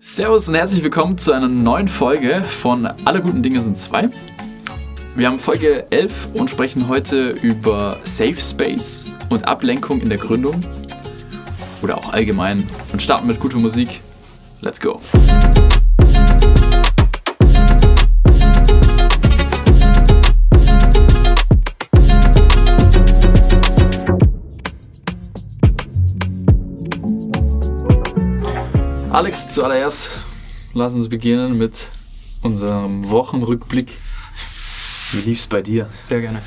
Servus und herzlich willkommen zu einer neuen Folge von Alle guten Dinge sind zwei. Wir haben Folge 11 und sprechen heute über Safe Space und Ablenkung in der Gründung oder auch allgemein und starten mit guter Musik. Let's go. Alex, zuallererst lass uns beginnen mit unserem Wochenrückblick. Wie lief's bei dir? Sehr gerne.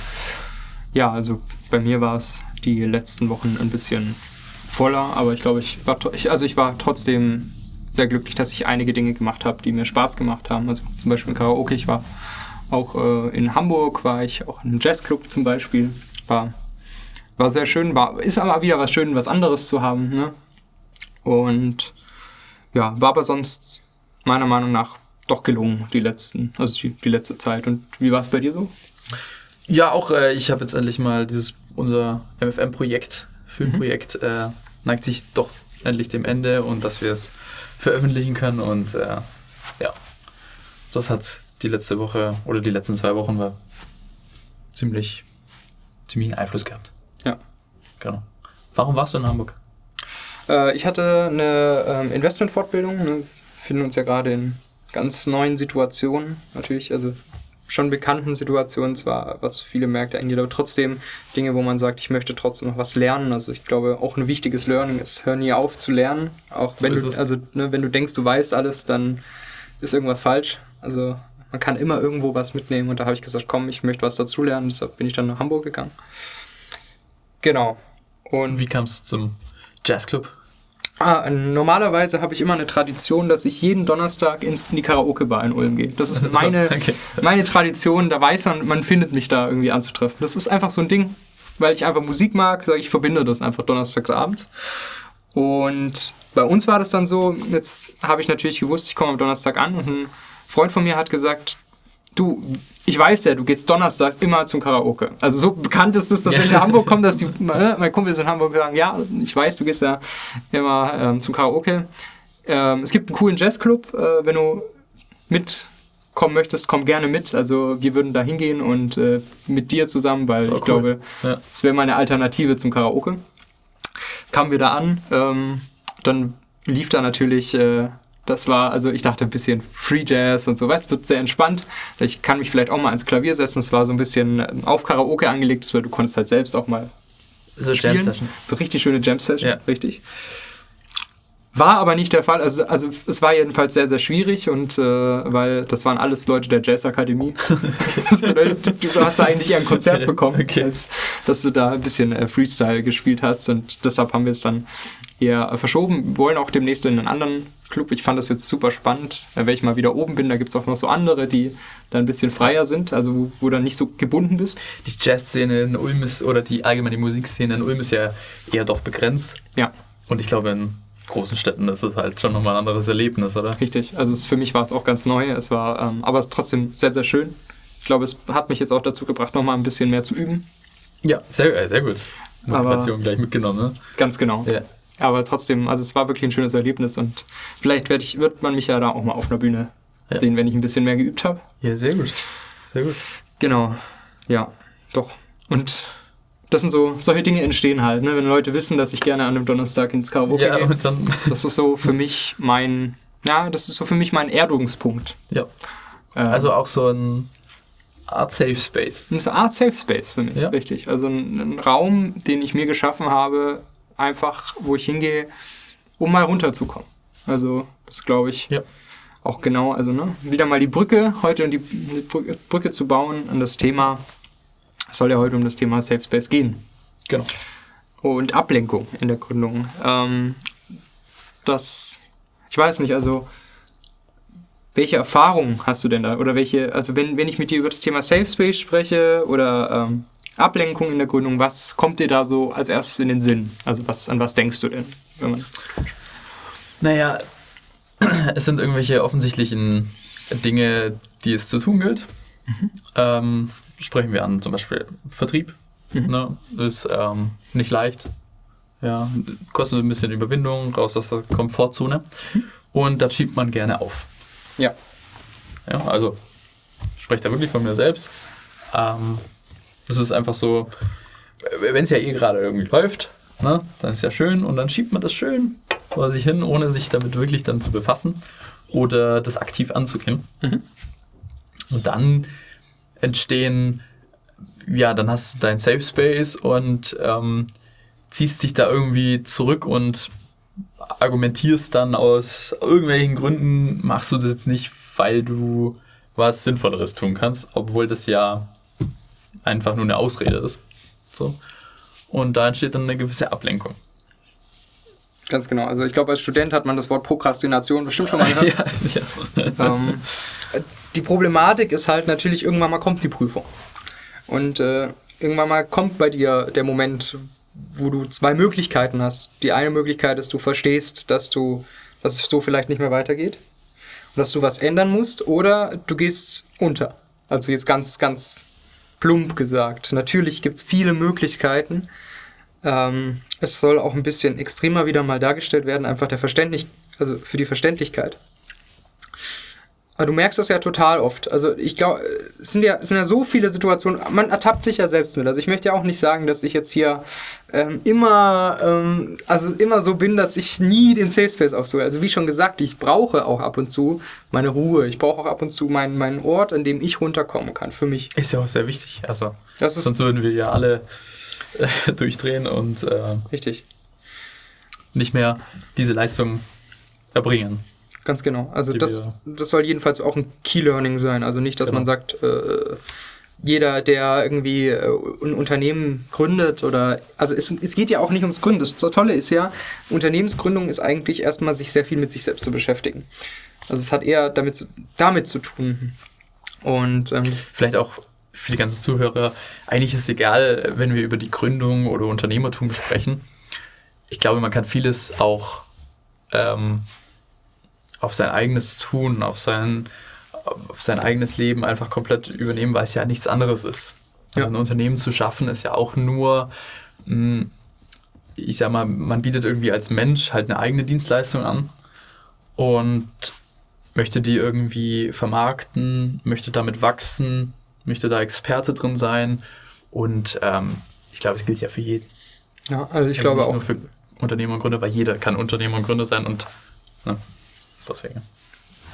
Ja, also bei mir war es die letzten Wochen ein bisschen voller, aber ich glaube, ich war, ich, also ich war trotzdem sehr glücklich, dass ich einige Dinge gemacht habe, die mir Spaß gemacht haben. Also zum Beispiel Karaoke, ich war auch äh, in Hamburg, war ich auch in einem Jazzclub zum Beispiel. War, war sehr schön, war, ist aber wieder was schön, was anderes zu haben. Ne? Und ja, war aber sonst meiner Meinung nach doch gelungen, die letzten, also die, die letzte Zeit. Und wie war es bei dir so? Ja, auch äh, ich habe jetzt endlich mal dieses, unser MFM-Projekt, Filmprojekt, mhm. äh, neigt sich doch endlich dem Ende und dass wir es veröffentlichen können. Und äh, ja, das hat die letzte Woche oder die letzten zwei Wochen war ziemlich, ziemlich einen Einfluss gehabt. Ja. Genau. Warum warst du in Hamburg? Äh, ich hatte eine ähm, Investmentfortbildung. Ne? Wir finden uns ja gerade in ganz neuen Situationen. Natürlich, also schon bekannten Situationen zwar, was viele Märkte angeht, aber trotzdem Dinge, wo man sagt, ich möchte trotzdem noch was lernen. Also ich glaube, auch ein wichtiges Learning ist, hör nie auf zu lernen. Auch so wenn du, also ne, wenn du denkst, du weißt alles, dann ist irgendwas falsch. Also man kann immer irgendwo was mitnehmen und da habe ich gesagt, komm, ich möchte was dazulernen, deshalb bin ich dann nach Hamburg gegangen. Genau. Und wie kam es zum Jazzclub? Ah, normalerweise habe ich immer eine Tradition, dass ich jeden Donnerstag in die Karaoke-Bar in Ulm gehe. Das ist meine, okay. meine Tradition, da weiß man, man findet mich da irgendwie anzutreffen. Das ist einfach so ein Ding, weil ich einfach Musik mag, ich verbinde das einfach donnerstagsabends. Und bei uns war das dann so, jetzt habe ich natürlich gewusst, ich komme am Donnerstag an und ein Freund von mir hat gesagt, du, ich weiß ja, du gehst donnerstags immer zum Karaoke. Also so bekannt ist es, dass ja. in Hamburg kommt, dass die, ne, mein Kumpel ist in Hamburg sagen, ja, ich weiß, du gehst ja immer ähm, zum Karaoke. Ähm, es gibt einen coolen Jazzclub, äh, wenn du mitkommen möchtest, komm gerne mit. Also wir würden da hingehen und äh, mit dir zusammen, weil ich cool. glaube, ja. das wäre meine Alternative zum Karaoke. Kamen wir da an, ähm, dann lief da natürlich äh, das war, also ich dachte ein bisschen Free Jazz und so, weißt wird sehr entspannt. Ich kann mich vielleicht auch mal ans Klavier setzen. Es war so ein bisschen ähm, auf Karaoke angelegt, weil du konntest halt selbst auch mal so spielen. Jam Session. So richtig schöne Jam Session, ja. richtig. War aber nicht der Fall. Also, also es war jedenfalls sehr, sehr schwierig und äh, weil das waren alles Leute der Jazzakademie. du, du, hast da eigentlich eher ein Konzert bekommen, okay. als dass du da ein bisschen äh, Freestyle gespielt hast und deshalb haben wir es dann eher äh, verschoben. Wir wollen auch demnächst in einen anderen Club. Ich fand das jetzt super spannend. Wenn ich mal wieder oben bin, da gibt es auch noch so andere, die da ein bisschen freier sind, also wo, wo du dann nicht so gebunden bist. Die Jazzszene in Ulm ist, oder die allgemeine Musikszene in Ulm ist ja eher doch begrenzt. Ja. Und ich glaube, in großen Städten ist es halt schon nochmal ein anderes Erlebnis, oder? Richtig. Also es, für mich war es auch ganz neu. Es war, ähm, aber es ist trotzdem sehr, sehr schön. Ich glaube, es hat mich jetzt auch dazu gebracht, nochmal ein bisschen mehr zu üben. Ja, sehr, äh, sehr gut. Motivation aber gleich mitgenommen, ne? Ganz genau. Ja. Aber trotzdem, also es war wirklich ein schönes Erlebnis und vielleicht werd ich, wird man mich ja da auch mal auf einer Bühne ja. sehen, wenn ich ein bisschen mehr geübt habe. Ja, sehr gut. Sehr gut. Genau. Ja, doch. Und das sind so, solche Dinge entstehen halt, ne? wenn Leute wissen, dass ich gerne an einem Donnerstag ins Karaoke ja, gehe. das ist so für mich mein, ja, das ist so für mich mein Erdungspunkt. Ja. Ähm, also auch so ein Art Safe Space. Ein Art Safe Space für mich, ja. richtig. Also ein, ein Raum, den ich mir geschaffen habe, einfach, wo ich hingehe, um mal runterzukommen. Also, das glaube ich ja. auch genau. Also, ne, wieder mal die Brücke heute und die, Brücke zu bauen an das Thema. Es soll ja heute um das Thema Safe Space gehen. Genau. Und Ablenkung in der Gründung. Ähm, das, ich weiß nicht, also welche Erfahrungen hast du denn da? Oder welche, also wenn, wenn ich mit dir über das Thema Safe Space spreche oder ähm, Ablenkung in der Gründung, was kommt dir da so als erstes in den Sinn? Also was, an was denkst du denn? Naja, es sind irgendwelche offensichtlichen Dinge, die es zu tun gilt. Mhm. Ähm, sprechen wir an zum Beispiel Vertrieb. Mhm. Ne, ist ähm, nicht leicht. Ja, kostet ein bisschen Überwindung, raus aus der Komfortzone. Mhm. und das schiebt man gerne auf. Ja. Ja, also ich spreche da wirklich von mir selbst. Ähm, das ist einfach so, wenn es ja eh gerade irgendwie läuft, ne, dann ist ja schön und dann schiebt man das schön vor sich hin, ohne sich damit wirklich dann zu befassen oder das aktiv anzugehen. Mhm. Und dann entstehen, ja, dann hast du dein Safe Space und ähm, ziehst dich da irgendwie zurück und argumentierst dann aus irgendwelchen Gründen, machst du das jetzt nicht, weil du was Sinnvolleres tun kannst, obwohl das ja einfach nur eine Ausrede ist. So. Und da entsteht dann eine gewisse Ablenkung. Ganz genau. Also ich glaube, als Student hat man das Wort Prokrastination bestimmt schon mal gehört. ja, ja. Ähm, die Problematik ist halt natürlich, irgendwann mal kommt die Prüfung. Und äh, irgendwann mal kommt bei dir der Moment, wo du zwei Möglichkeiten hast. Die eine Möglichkeit ist, du verstehst, dass du, dass es so vielleicht nicht mehr weitergeht und dass du was ändern musst, oder du gehst unter. Also jetzt ganz, ganz plump gesagt. Natürlich gibt es viele Möglichkeiten. Ähm, es soll auch ein bisschen extremer wieder mal dargestellt werden, einfach der Verständlich, also für die Verständlichkeit. Aber du merkst das ja total oft. Also ich glaube, es sind ja, es sind ja so viele Situationen, man ertappt sich ja selbst mit. Also ich möchte ja auch nicht sagen, dass ich jetzt hier ähm, immer, ähm, also immer so bin, dass ich nie den Safe Space aufsuche. Also wie schon gesagt, ich brauche auch ab und zu meine Ruhe. Ich brauche auch ab und zu meinen, meinen Ort, an dem ich runterkommen kann, für mich. Ist ja auch sehr wichtig. Also sonst würden wir ja alle äh, durchdrehen und äh, richtig. nicht mehr diese Leistung erbringen. Ganz genau. Also das, das soll jedenfalls auch ein Key-Learning sein. Also nicht, dass genau. man sagt, äh, jeder, der irgendwie äh, ein Unternehmen gründet oder also es, es geht ja auch nicht ums Gründen. Das Tolle ist ja, Unternehmensgründung ist eigentlich erstmal sich sehr viel mit sich selbst zu beschäftigen. Also es hat eher damit, damit zu tun. Und ähm, vielleicht auch für die ganzen Zuhörer, eigentlich ist es egal, wenn wir über die Gründung oder Unternehmertum sprechen. Ich glaube, man kann vieles auch ähm, auf sein eigenes Tun, auf sein, auf sein eigenes Leben einfach komplett übernehmen, weil es ja nichts anderes ist. Also ja. ein Unternehmen zu schaffen ist ja auch nur, hm, ich sag mal, man bietet irgendwie als Mensch halt eine eigene Dienstleistung an und möchte die irgendwie vermarkten, möchte damit wachsen, möchte da Experte drin sein und ähm, ich glaube, es gilt ja für jeden. Ja, also ich ja, glaube auch. Nur für Unternehmer und Gründer, weil jeder kann Unternehmer und Gründer sein und ne, deswegen.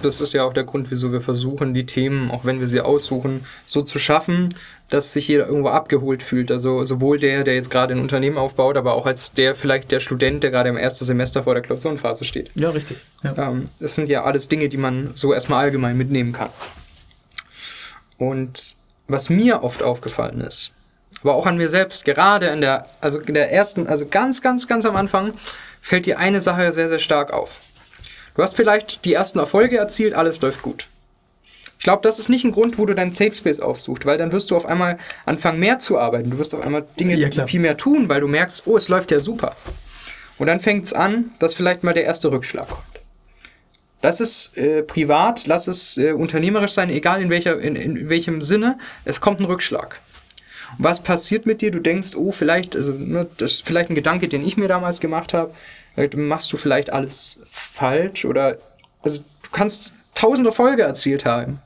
Das ist ja auch der Grund, wieso wir versuchen, die Themen, auch wenn wir sie aussuchen, so zu schaffen, dass sich jeder irgendwo abgeholt fühlt. Also sowohl der, der jetzt gerade ein Unternehmen aufbaut, aber auch als der vielleicht der Student, der gerade im ersten Semester vor der Klausurenphase steht. Ja, richtig. Ja. Ähm, das sind ja alles Dinge, die man so erstmal allgemein mitnehmen kann. Und was mir oft aufgefallen ist, aber auch an mir selbst, gerade in der, also in der ersten, also ganz, ganz, ganz am Anfang, fällt dir eine Sache sehr, sehr stark auf. Du hast vielleicht die ersten Erfolge erzielt, alles läuft gut. Ich glaube, das ist nicht ein Grund, wo du deinen Safe Space aufsuchst, weil dann wirst du auf einmal anfangen, mehr zu arbeiten. Du wirst auf einmal Dinge ja, viel mehr tun, weil du merkst, oh, es läuft ja super. Und dann fängt es an, dass vielleicht mal der erste Rückschlag kommt. Lass es äh, privat, lass es äh, unternehmerisch sein, egal in, welcher, in, in welchem Sinne, es kommt ein Rückschlag. Und was passiert mit dir? Du denkst, oh, vielleicht, also ne, das ist vielleicht ein Gedanke, den ich mir damals gemacht habe, machst du vielleicht alles falsch oder also du kannst tausende Erfolge erzielt haben.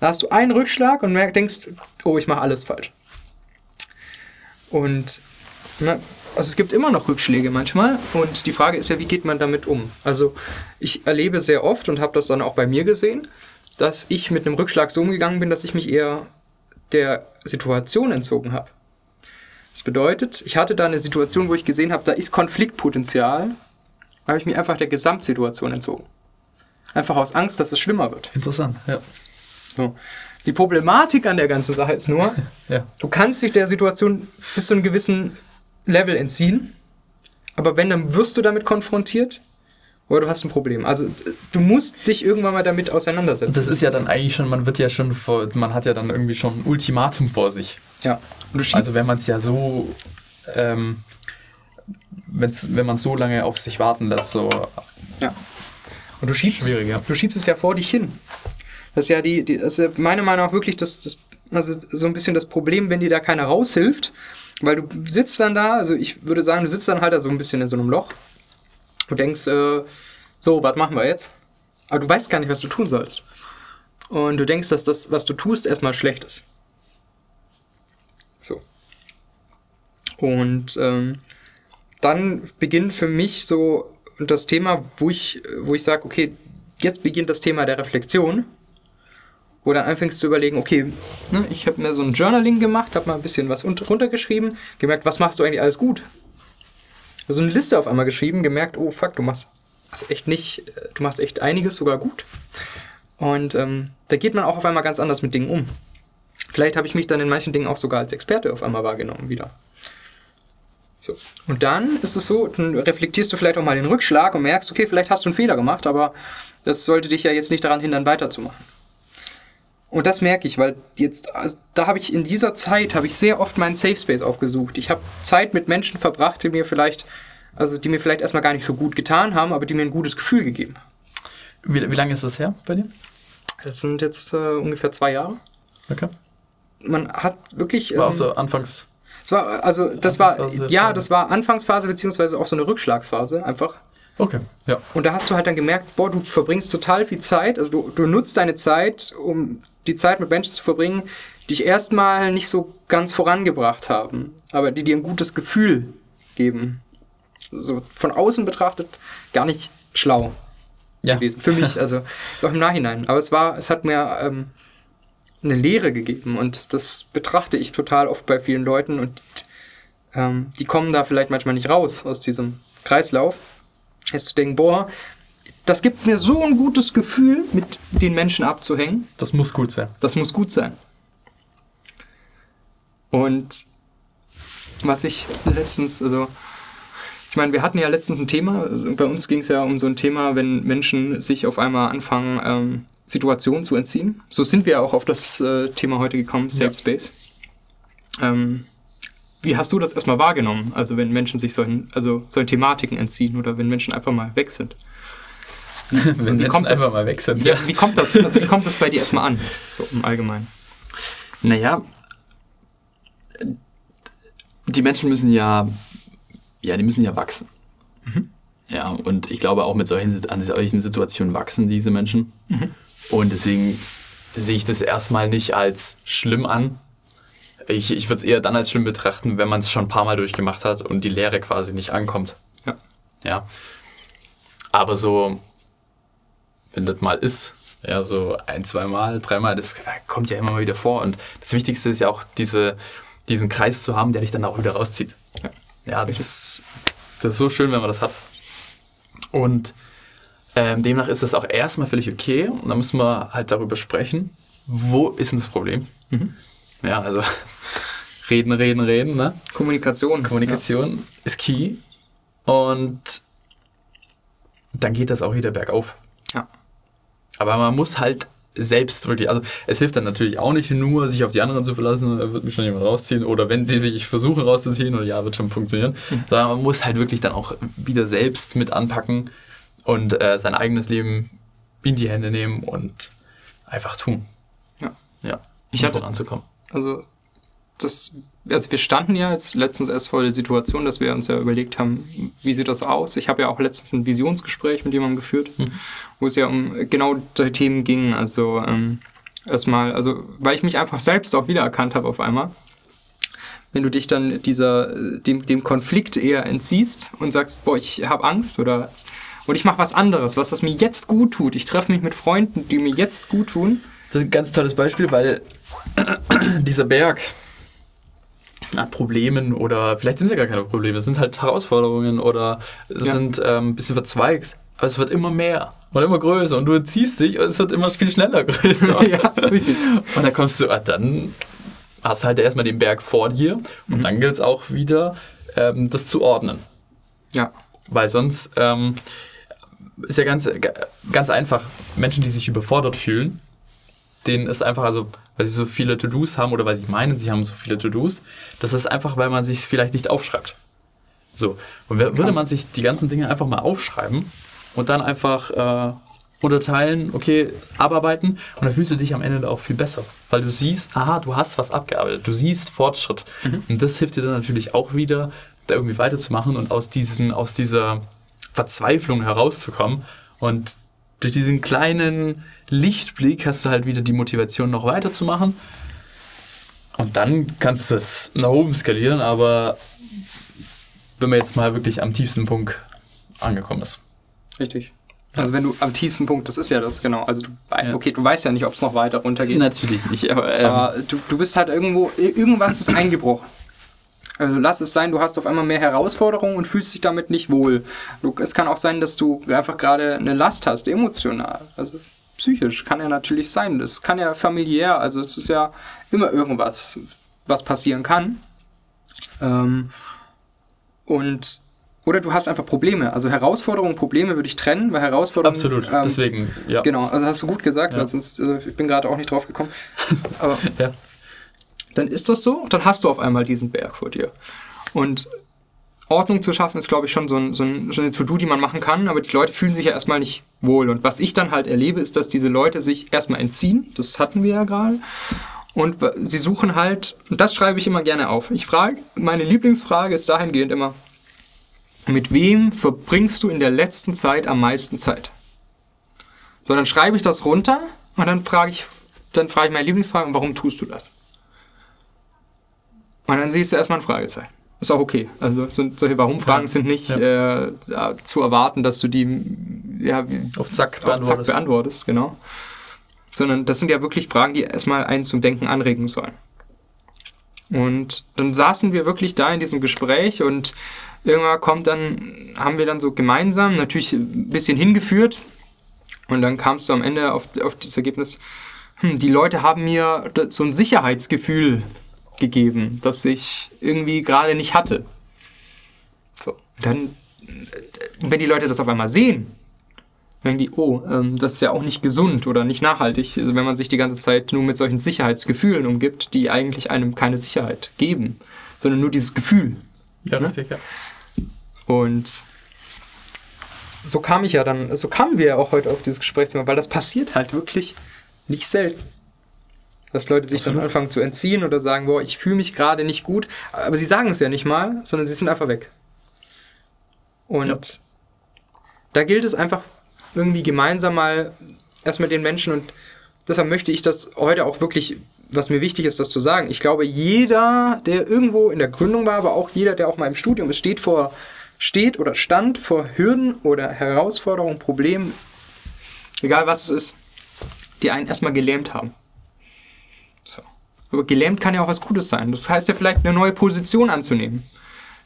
Da hast du einen Rückschlag und denkst, oh, ich mache alles falsch. Und ne, also es gibt immer noch Rückschläge manchmal und die Frage ist ja, wie geht man damit um? Also ich erlebe sehr oft und habe das dann auch bei mir gesehen, dass ich mit einem Rückschlag so umgegangen bin, dass ich mich eher der Situation entzogen habe. Das bedeutet, ich hatte da eine Situation, wo ich gesehen habe, da ist Konfliktpotenzial, habe ich mich einfach der Gesamtsituation entzogen. Einfach aus Angst, dass es schlimmer wird. Interessant, ja. So. Die Problematik an der ganzen Sache ist nur, ja. du kannst dich der Situation bis zu einem gewissen Level entziehen, aber wenn, dann wirst du damit konfrontiert oder du hast ein Problem. Also du musst dich irgendwann mal damit auseinandersetzen. Das ist ja dann eigentlich schon, man wird ja schon vor, man hat ja dann irgendwie schon ein Ultimatum vor sich. Ja. also wenn man es ja so, ähm, wenn's, wenn man so lange auf sich warten lässt, so. Ja. Und du schiebst, ja. du schiebst es ja vor dich hin. Das ist ja die, die das ist meiner Meinung nach wirklich das, das, also so ein bisschen das Problem, wenn dir da keiner raushilft weil du sitzt dann da, also ich würde sagen, du sitzt dann halt da so ein bisschen in so einem Loch und denkst, äh, so, was machen wir jetzt? Aber du weißt gar nicht, was du tun sollst. Und du denkst, dass das, was du tust, erstmal schlecht ist. So. Und ähm, dann beginnt für mich so das Thema, wo ich, wo ich sage, okay, jetzt beginnt das Thema der Reflexion. Wo dann anfängst zu überlegen, okay, ne, ich habe mir so ein Journaling gemacht, habe mal ein bisschen was runtergeschrieben, gemerkt, was machst du eigentlich alles gut? So eine Liste auf einmal geschrieben, gemerkt, oh fuck, du machst also echt nicht, du machst echt einiges sogar gut. Und ähm, da geht man auch auf einmal ganz anders mit Dingen um. Vielleicht habe ich mich dann in manchen Dingen auch sogar als Experte auf einmal wahrgenommen wieder. So. Und dann ist es so, dann reflektierst du vielleicht auch mal den Rückschlag und merkst, okay, vielleicht hast du einen Fehler gemacht, aber das sollte dich ja jetzt nicht daran hindern, weiterzumachen. Und das merke ich, weil jetzt, also da habe ich in dieser Zeit, habe ich sehr oft meinen Safe Space aufgesucht. Ich habe Zeit mit Menschen verbracht, die mir vielleicht, also die mir vielleicht erstmal gar nicht so gut getan haben, aber die mir ein gutes Gefühl gegeben haben. Wie, wie lange ist das her bei dir? Das sind jetzt äh, ungefähr zwei Jahre. Okay. Man hat wirklich. War ähm, auch so anfangs. Es war, also das war, ja, das war Anfangsphase beziehungsweise auch so eine Rückschlagsphase einfach. Okay, ja. Und da hast du halt dann gemerkt, boah, du verbringst total viel Zeit, also du, du nutzt deine Zeit, um die Zeit mit Menschen zu verbringen, die dich erstmal nicht so ganz vorangebracht haben, aber die dir ein gutes Gefühl geben. So von außen betrachtet gar nicht schlau ja. gewesen. Für mich, also auch im Nachhinein. Aber es war, es hat mir ähm, eine Lehre gegeben und das betrachte ich total oft bei vielen Leuten und ähm, die kommen da vielleicht manchmal nicht raus aus diesem Kreislauf. Jetzt zu denken, boah, das gibt mir so ein gutes Gefühl, mit den Menschen abzuhängen. Das muss gut sein. Das muss gut sein. Und was ich letztens, also ich meine, wir hatten ja letztens ein Thema, also bei uns ging es ja um so ein Thema, wenn Menschen sich auf einmal anfangen, ähm, Situationen zu entziehen. So sind wir auch auf das äh, Thema heute gekommen, Safe ja. Space. Ähm, wie hast du das erstmal wahrgenommen? Also wenn Menschen sich solchen, also solchen Thematiken entziehen oder wenn Menschen einfach mal weg sind? Wenn wie kommt das, einfach mal weg sind. Ja, wie kommt das, also wie kommt das bei dir erstmal an, so im Allgemeinen? Naja, die Menschen müssen ja, ja, die müssen ja wachsen. Mhm. Ja, und ich glaube auch mit solchen, an solchen Situationen wachsen diese Menschen. Mhm. Und deswegen sehe ich das erstmal nicht als schlimm an. Ich, ich würde es eher dann als schlimm betrachten, wenn man es schon ein paar Mal durchgemacht hat und die Lehre quasi nicht ankommt. Ja. Ja. Aber so wenn das mal ist, ja, so ein, zwei Mal, dreimal, das kommt ja immer mal wieder vor. Und das Wichtigste ist ja auch, diese, diesen Kreis zu haben, der dich dann auch wieder rauszieht. Ja, ja das, ist, das ist so schön, wenn man das hat. Und ähm, demnach ist das auch erstmal völlig okay. Und dann müssen wir halt darüber sprechen, wo ist denn das Problem? Mhm. Ja, also reden, reden, reden. Ne? Kommunikation. Kommunikation ja. ist key. Und dann geht das auch wieder bergauf. Aber man muss halt selbst wirklich, also es hilft dann natürlich auch nicht nur, sich auf die anderen zu verlassen, da wird mich schon jemand rausziehen oder wenn sie sich versuchen rauszuziehen oder ja, wird schon funktionieren, mhm. sondern man muss halt wirklich dann auch wieder selbst mit anpacken und äh, sein eigenes Leben in die Hände nehmen und einfach tun. Ja. Ja. Um ich hatte, voranzukommen. Also das also wir standen ja jetzt letztens erst vor der Situation, dass wir uns ja überlegt haben, wie sieht das aus? Ich habe ja auch letztens ein Visionsgespräch mit jemandem geführt, mhm. wo es ja um genau die Themen ging. Also ähm, erstmal, also weil ich mich einfach selbst auch wiedererkannt habe auf einmal. Wenn du dich dann dieser, dem, dem Konflikt eher entziehst und sagst, boah, ich habe Angst oder und ich mache was anderes, was das mir jetzt gut tut. Ich treffe mich mit Freunden, die mir jetzt gut tun. Das ist ein ganz tolles Beispiel, weil dieser Berg, an Problemen oder vielleicht sind es ja gar keine Probleme, es sind halt Herausforderungen oder es ja. sind ähm, ein bisschen verzweigt. Aber es wird immer mehr und immer größer und du ziehst dich und es wird immer viel schneller größer. ja, richtig. Und dann kommst du, ah, dann hast du halt erstmal den Berg vor dir und mhm. dann gilt es auch wieder, ähm, das zu ordnen. Ja. Weil sonst ähm, ist ja ganz, ganz einfach, Menschen, die sich überfordert fühlen, denen ist einfach, also weil sie so viele To-Dos haben oder weil sie meinen, sie haben so viele To-Dos, das ist einfach, weil man sich vielleicht nicht aufschreibt. So, und würde man sich die ganzen Dinge einfach mal aufschreiben und dann einfach äh, unterteilen, okay, abarbeiten und dann fühlst du dich am Ende auch viel besser, weil du siehst, aha, du hast was abgearbeitet, du siehst Fortschritt mhm. und das hilft dir dann natürlich auch wieder, da irgendwie weiterzumachen und aus, diesem, aus dieser Verzweiflung herauszukommen und durch diesen kleinen Lichtblick hast du halt wieder die Motivation, noch weiterzumachen. Und dann kannst du es nach oben skalieren, aber wenn man jetzt mal wirklich am tiefsten Punkt angekommen ist. Richtig. Also wenn du am tiefsten Punkt, das ist ja das, genau. Also du, okay, du weißt ja nicht, ob es noch weiter runtergeht. Natürlich nicht, aber, ähm, aber du, du bist halt irgendwo, irgendwas ist eingebrochen. Also lass es sein, du hast auf einmal mehr Herausforderungen und fühlst dich damit nicht wohl. Es kann auch sein, dass du einfach gerade eine Last hast, emotional. Also psychisch kann ja natürlich sein. Das kann ja familiär, also es ist ja immer irgendwas, was passieren kann. Ähm, und oder du hast einfach Probleme. Also Herausforderungen, Probleme würde ich trennen, weil Herausforderungen. Absolut, ähm, deswegen, ja. Genau, also hast du gut gesagt, ja. weil sonst, also ich bin gerade auch nicht drauf gekommen. Aber ja. Dann ist das so, dann hast du auf einmal diesen Berg vor dir. Und Ordnung zu schaffen, ist, glaube ich, schon so, ein, so, ein, so eine To-Do, die man machen kann, aber die Leute fühlen sich ja erstmal nicht wohl. Und was ich dann halt erlebe, ist, dass diese Leute sich erstmal entziehen. Das hatten wir ja gerade. Und sie suchen halt, und das schreibe ich immer gerne auf. Ich frage, meine Lieblingsfrage ist dahingehend immer, mit wem verbringst du in der letzten Zeit am meisten Zeit? So, dann schreibe ich das runter und dann frage ich, dann frage ich meine Lieblingsfrage, warum tust du das? Und dann siehst du erstmal ein Fragezeichen. Ist auch okay. Also solche Warum-Fragen sind nicht ja. äh, zu erwarten, dass du die ja, auf Zack, auf beantwortest. Zack beantwortest, genau. Sondern das sind ja wirklich Fragen, die erstmal einen zum Denken anregen sollen. Und dann saßen wir wirklich da in diesem Gespräch und irgendwann kommt dann, haben wir dann so gemeinsam natürlich ein bisschen hingeführt und dann kamst du am Ende auf, auf das Ergebnis, hm, die Leute haben mir so ein Sicherheitsgefühl gegeben, das ich irgendwie gerade nicht hatte. So, dann, wenn die Leute das auf einmal sehen, denken die, oh, ähm, das ist ja auch nicht gesund oder nicht nachhaltig, also wenn man sich die ganze Zeit nur mit solchen Sicherheitsgefühlen umgibt, die eigentlich einem keine Sicherheit geben, sondern nur dieses Gefühl. Ja, ne? richtig, ja. Und so kam ich ja dann, so kamen wir ja auch heute auf dieses Gesprächsthema, weil das passiert halt wirklich nicht selten. Dass Leute sich Absolut. dann anfangen zu entziehen oder sagen, boah, ich fühle mich gerade nicht gut. Aber sie sagen es ja nicht mal, sondern sie sind einfach weg. Und ja. da gilt es einfach irgendwie gemeinsam mal erstmal den Menschen und deshalb möchte ich das heute auch wirklich, was mir wichtig ist, das zu sagen. Ich glaube, jeder, der irgendwo in der Gründung war, aber auch jeder, der auch mal im Studium ist, steht vor steht oder stand vor Hürden oder Herausforderungen, Problemen, egal was es ist, die einen erstmal gelähmt haben. Aber gelähmt kann ja auch was Gutes sein. Das heißt ja vielleicht eine neue Position anzunehmen.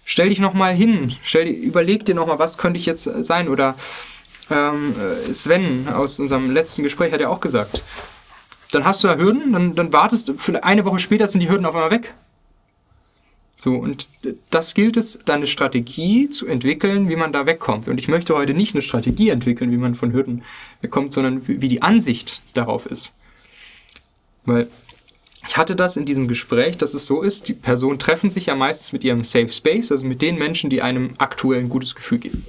Stell dich nochmal hin, stell, überleg dir nochmal, was könnte ich jetzt sein. Oder ähm, äh, Sven aus unserem letzten Gespräch hat ja auch gesagt, dann hast du da Hürden, dann, dann wartest eine Woche später sind die Hürden auf einmal weg. So, und das gilt es, dann eine Strategie zu entwickeln, wie man da wegkommt. Und ich möchte heute nicht eine Strategie entwickeln, wie man von Hürden wegkommt, sondern wie die Ansicht darauf ist. Weil ich hatte das in diesem Gespräch, dass es so ist, die Personen treffen sich ja meistens mit ihrem Safe Space, also mit den Menschen, die einem aktuell ein gutes Gefühl geben.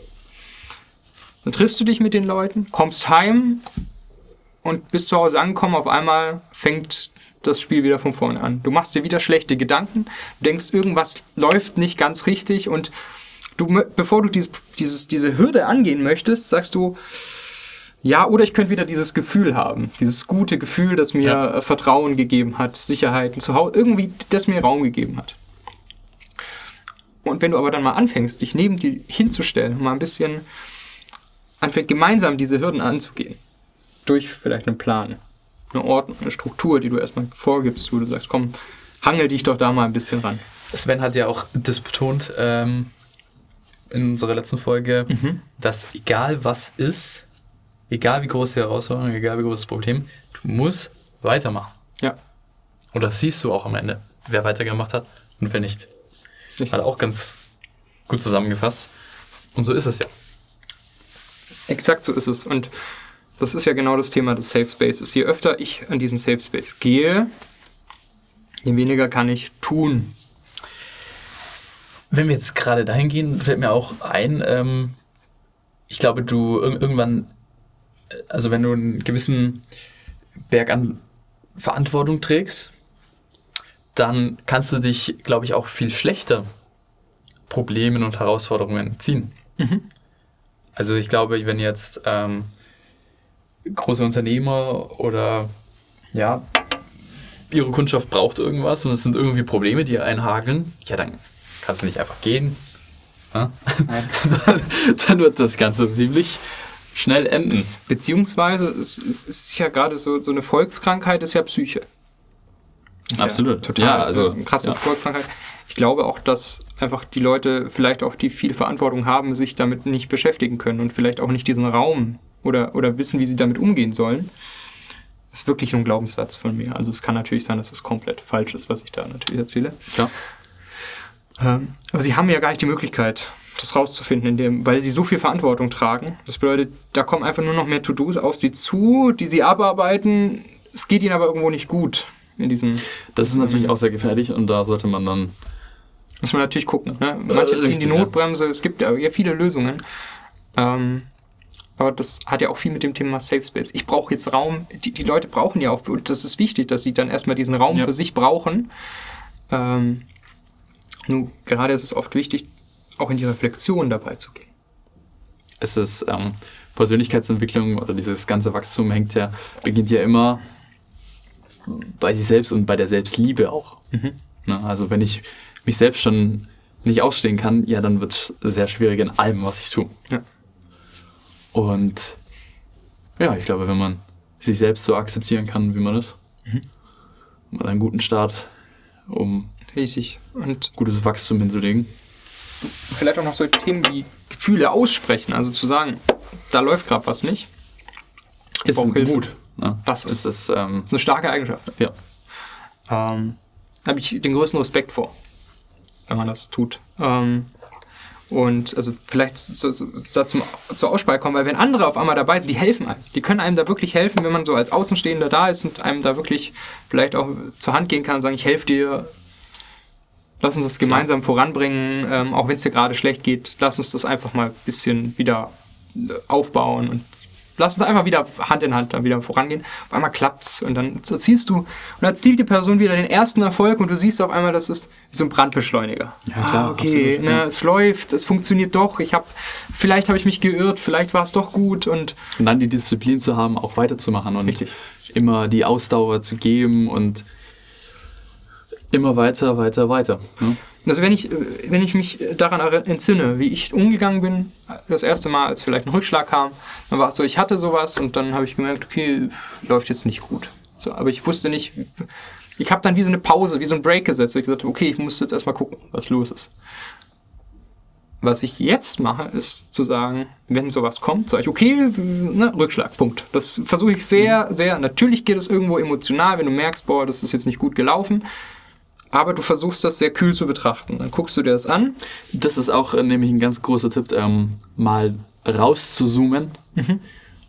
Dann triffst du dich mit den Leuten, kommst heim und bist zu Hause angekommen, auf einmal fängt das Spiel wieder von vorne an. Du machst dir wieder schlechte Gedanken, denkst, irgendwas läuft nicht ganz richtig und du, bevor du dieses, dieses, diese Hürde angehen möchtest, sagst du, ja, oder ich könnte wieder dieses Gefühl haben, dieses gute Gefühl, das mir ja. Äh, Vertrauen gegeben hat, Sicherheit, zu Hause, irgendwie, das mir Raum gegeben hat. Und wenn du aber dann mal anfängst, dich neben dir hinzustellen, mal ein bisschen anfängt, gemeinsam diese Hürden anzugehen, durch vielleicht einen Plan, eine Ordnung, eine Struktur, die du erstmal vorgibst, wo du sagst, komm, hangel dich doch da mal ein bisschen ran. Sven hat ja auch das betont ähm, in unserer letzten Folge, mhm. dass egal was ist, egal wie groß die Herausforderung, egal wie groß das Problem, du musst weitermachen. Ja. Und das siehst du auch am Ende, wer weitergemacht hat und wer nicht. Hat auch ganz gut zusammengefasst. Und so ist es ja. Exakt so ist es. Und das ist ja genau das Thema des Safe Spaces. Je öfter ich an diesen Safe Space gehe, je weniger kann ich tun. Wenn wir jetzt gerade dahin gehen, fällt mir auch ein, ähm, ich glaube, du ir irgendwann, also wenn du einen gewissen Berg an Verantwortung trägst, dann kannst du dich, glaube ich, auch viel schlechter Problemen und Herausforderungen ziehen. Mhm. Also ich glaube, wenn jetzt ähm, große Unternehmer oder ja, ihre Kundschaft braucht irgendwas und es sind irgendwie Probleme, die einhageln, ja, dann kannst du nicht einfach gehen. Ja? dann wird das Ganze ziemlich schnell enden. Beziehungsweise, es, es ist ja gerade so, so eine Volkskrankheit, ist ja Psyche. Ist Absolut. Ja total. Ja, also, eine krasse ja. Volkskrankheit. Ich glaube auch, dass einfach die Leute vielleicht auch die viel Verantwortung haben, sich damit nicht beschäftigen können und vielleicht auch nicht diesen Raum oder, oder wissen, wie sie damit umgehen sollen. Das ist wirklich ein Glaubenssatz von mir. Also es kann natürlich sein, dass das komplett falsch ist, was ich da natürlich erzähle. Ja. Ähm, aber sie haben ja gar nicht die Möglichkeit, das rauszufinden, in dem, weil sie so viel Verantwortung tragen. Das bedeutet, da kommen einfach nur noch mehr To-Dos auf sie zu, die sie abarbeiten. Es geht ihnen aber irgendwo nicht gut in diesem. Das ist natürlich auch sehr gefährlich und da sollte man dann. Muss man natürlich gucken. Ne? Manche ziehen die Notbremse, es gibt ja viele Lösungen. Ähm, aber das hat ja auch viel mit dem Thema Safe Space. Ich brauche jetzt Raum. Die, die, Leute brauchen ja auch, und das ist wichtig, dass sie dann erstmal diesen Raum ja. für sich brauchen. Ähm, nur gerade ist es oft wichtig, auch in die Reflexion dabei zu gehen. Es ist ähm, Persönlichkeitsentwicklung oder dieses ganze Wachstum hängt ja, beginnt ja immer bei sich selbst und bei der Selbstliebe auch. Mhm. Ne? Also wenn ich mich selbst schon nicht ausstehen kann, ja, dann wird es sehr schwierig in allem, was ich tue. Ja. Und ja, ich glaube, wenn man sich selbst so akzeptieren kann, wie man ist, mhm. man einen guten Start, um Richtig. Und gutes Wachstum hinzulegen. Vielleicht auch noch so Themen wie Gefühle aussprechen, also zu sagen, da läuft gerade was nicht. Ist ein Mut. Ne? Das ist, ist, ähm, eine starke Eigenschaft. Ja. Ähm, habe ich den größten Respekt vor, wenn man das tut. Ähm, und also vielleicht so, so, so zum, zur Aussprache kommen, weil wenn andere auf einmal dabei sind, die helfen einem. Die können einem da wirklich helfen, wenn man so als Außenstehender da ist und einem da wirklich vielleicht auch zur Hand gehen kann und sagen, ich helfe dir, lass uns das gemeinsam Klar. voranbringen, ähm, auch wenn es dir gerade schlecht geht, lass uns das einfach mal ein bisschen wieder äh, aufbauen und lass uns einfach wieder Hand in Hand da wieder vorangehen. Auf einmal klappt's und dann erzielst du und erzielt die Person wieder den ersten Erfolg und du siehst auf einmal, das ist wie so ein Brandbeschleuniger. Ja, klar, ah, okay, absolut, ne, ja. es läuft, es funktioniert doch. Ich habe, vielleicht habe ich mich geirrt, vielleicht war es doch gut und, und dann die Disziplin zu haben, auch weiterzumachen und Richtig. immer die Ausdauer zu geben und immer weiter, weiter, weiter. Ne? Also wenn ich, wenn ich mich daran entsinne, wie ich umgegangen bin, das erste Mal, als vielleicht ein Rückschlag kam, dann war es so, ich hatte sowas und dann habe ich gemerkt, okay, läuft jetzt nicht gut. So, aber ich wusste nicht, ich habe dann wie so eine Pause, wie so ein Break gesetzt, wo ich gesagt habe, okay, ich muss jetzt erstmal gucken, was los ist. Was ich jetzt mache, ist zu sagen, wenn sowas kommt, sage ich, okay, ne, Rückschlag, Punkt. Das versuche ich sehr, sehr, natürlich geht es irgendwo emotional, wenn du merkst, boah, das ist jetzt nicht gut gelaufen aber du versuchst das sehr kühl zu betrachten. Dann guckst du dir das an. Das ist auch äh, nämlich ein ganz großer Tipp, ähm, mal rauszuzoomen mhm.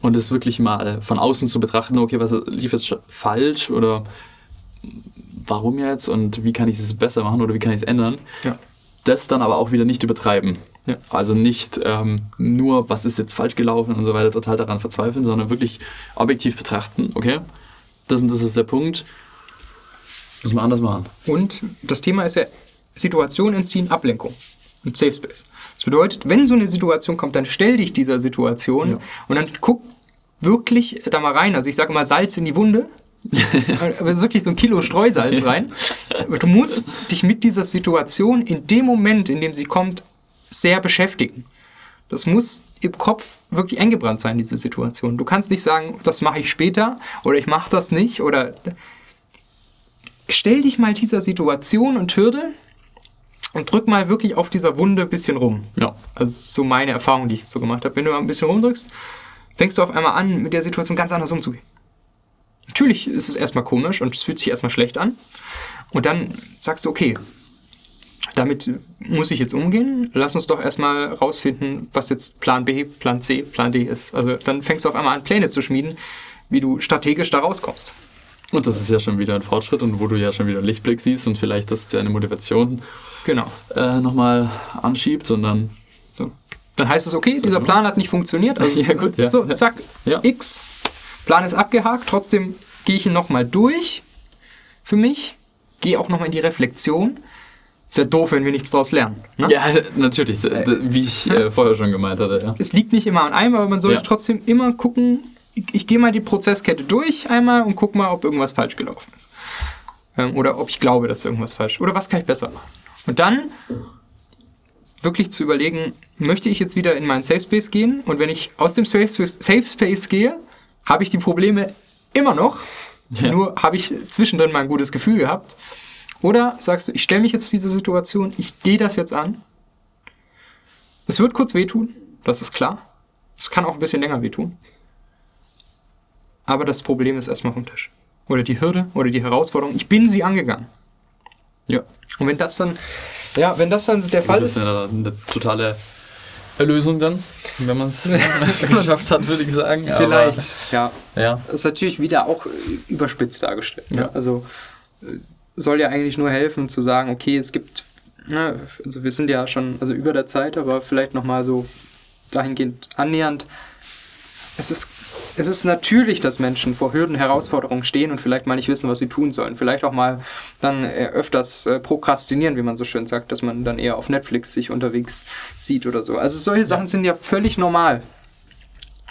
und es wirklich mal von außen zu betrachten, okay, was lief jetzt falsch oder warum jetzt und wie kann ich es besser machen oder wie kann ich es ändern. Ja. Das dann aber auch wieder nicht übertreiben. Ja. Also nicht ähm, nur, was ist jetzt falsch gelaufen und so weiter, total daran verzweifeln, sondern wirklich objektiv betrachten, okay, das und das ist der Punkt Müssen wir anders machen. Und das Thema ist ja Situation entziehen, Ablenkung und Safe Space. Das bedeutet, wenn so eine Situation kommt, dann stell dich dieser Situation ja. und dann guck wirklich da mal rein. Also ich sage mal Salz in die Wunde. aber wirklich so ein Kilo Streusalz rein. Du musst dich mit dieser Situation in dem Moment, in dem sie kommt, sehr beschäftigen. Das muss im Kopf wirklich eingebrannt sein, diese Situation. Du kannst nicht sagen, das mache ich später oder ich mache das nicht oder stell dich mal dieser Situation und Hürde und drück mal wirklich auf dieser Wunde ein bisschen rum. Ja. Also so meine Erfahrung, die ich so gemacht habe. Wenn du ein bisschen rumdrückst, fängst du auf einmal an, mit der Situation ganz anders umzugehen. Natürlich ist es erstmal komisch und es fühlt sich erstmal schlecht an. Und dann sagst du, okay, damit muss ich jetzt umgehen. Lass uns doch erstmal rausfinden, was jetzt Plan B, Plan C, Plan D ist. Also dann fängst du auf einmal an, Pläne zu schmieden, wie du strategisch da rauskommst. Und das ist ja schon wieder ein Fortschritt und wo du ja schon wieder Lichtblick siehst und vielleicht das deine Motivation genau. äh, nochmal anschiebt und dann. So. Dann heißt es, okay, dieser Plan hat nicht funktioniert. Also ja, gut, ja. So, zack, ja. X. Plan ist abgehakt, trotzdem gehe ich ihn nochmal durch für mich, gehe auch nochmal in die Reflexion. Ist ja doof, wenn wir nichts daraus lernen. Ne? Ja, natürlich, wie ich äh, vorher schon gemeint hatte. Ja. Es liegt nicht immer an einem, aber man sollte trotzdem immer gucken, ich, ich gehe mal die Prozesskette durch einmal und guck mal, ob irgendwas falsch gelaufen ist. Ähm, oder ob ich glaube, dass irgendwas falsch ist. Oder was kann ich besser machen. Und dann wirklich zu überlegen, möchte ich jetzt wieder in meinen Safe Space gehen? Und wenn ich aus dem Safe Space, Safe Space gehe, habe ich die Probleme immer noch. Ja. Nur habe ich zwischendrin mal ein gutes Gefühl gehabt. Oder sagst du, ich stelle mich jetzt diese Situation, ich gehe das jetzt an. Es wird kurz wehtun, das ist klar. Es kann auch ein bisschen länger wehtun. Aber das Problem ist erstmal vom Tisch. Oder die Hürde oder die Herausforderung. Ich bin sie angegangen. Ja. Und wenn das dann, ja, wenn das dann der Fall das ist. Das ist eine, totale Erlösung dann, wenn man es geschafft hat, würde ich sagen. Vielleicht, Aber, ja. ja. Das ist natürlich wieder auch überspitzt dargestellt. Ne? Ja. Also äh, soll ja eigentlich nur helfen zu sagen, okay, es gibt, ne, also wir sind ja schon also über der Zeit, aber vielleicht nochmal so dahingehend annähernd. Es ist es ist natürlich, dass Menschen vor Hürden, Herausforderungen stehen und vielleicht mal nicht wissen, was sie tun sollen. Vielleicht auch mal dann äh, öfters äh, prokrastinieren, wie man so schön sagt, dass man dann eher auf Netflix sich unterwegs sieht oder so. Also solche Sachen sind ja völlig normal.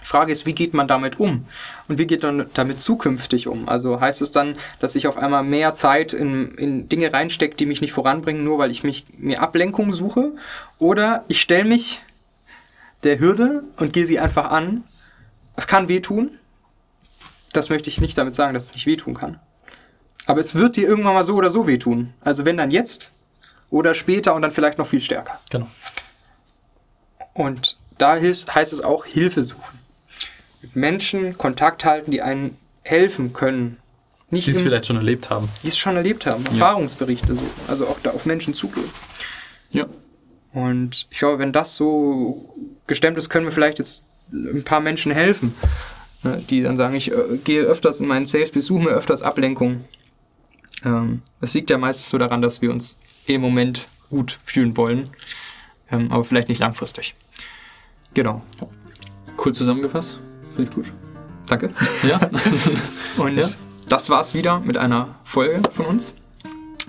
Die Frage ist, wie geht man damit um? Und wie geht man damit zukünftig um? Also heißt es dann, dass ich auf einmal mehr Zeit in, in Dinge reinstecke, die mich nicht voranbringen, nur weil ich mich mir Ablenkung suche? Oder ich stelle mich der Hürde und gehe sie einfach an es kann wehtun. Das möchte ich nicht damit sagen, dass es nicht wehtun kann. Aber es wird dir irgendwann mal so oder so wehtun. Also wenn dann jetzt oder später und dann vielleicht noch viel stärker. Genau. Und da heißt es auch Hilfe suchen. Mit Menschen Kontakt halten, die einen helfen können. Nicht die es vielleicht schon erlebt haben. Die es schon erlebt haben. Ja. Erfahrungsberichte suchen. Also auch da auf Menschen zugehen. Ja. Und ich glaube, wenn das so gestemmt ist, können wir vielleicht jetzt ein paar Menschen helfen, ne, die dann sagen, ich äh, gehe öfters in meinen Safe Space, suche mir öfters Ablenkung. Ähm, das liegt ja meistens nur daran, dass wir uns im Moment gut fühlen wollen, ähm, aber vielleicht nicht langfristig. Genau. Cool zusammengefasst. Finde ich gut. Danke. Ja. Und ja. das war's wieder mit einer Folge von uns.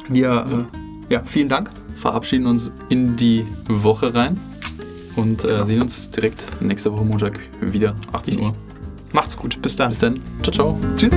Wir, ja, äh, ja vielen Dank. Verabschieden uns in die Woche rein und äh, sehen uns direkt nächste Woche Montag wieder, 18 Uhr. Macht's gut. Bis dann. Bis dann. Ciao, ciao. Tschüss.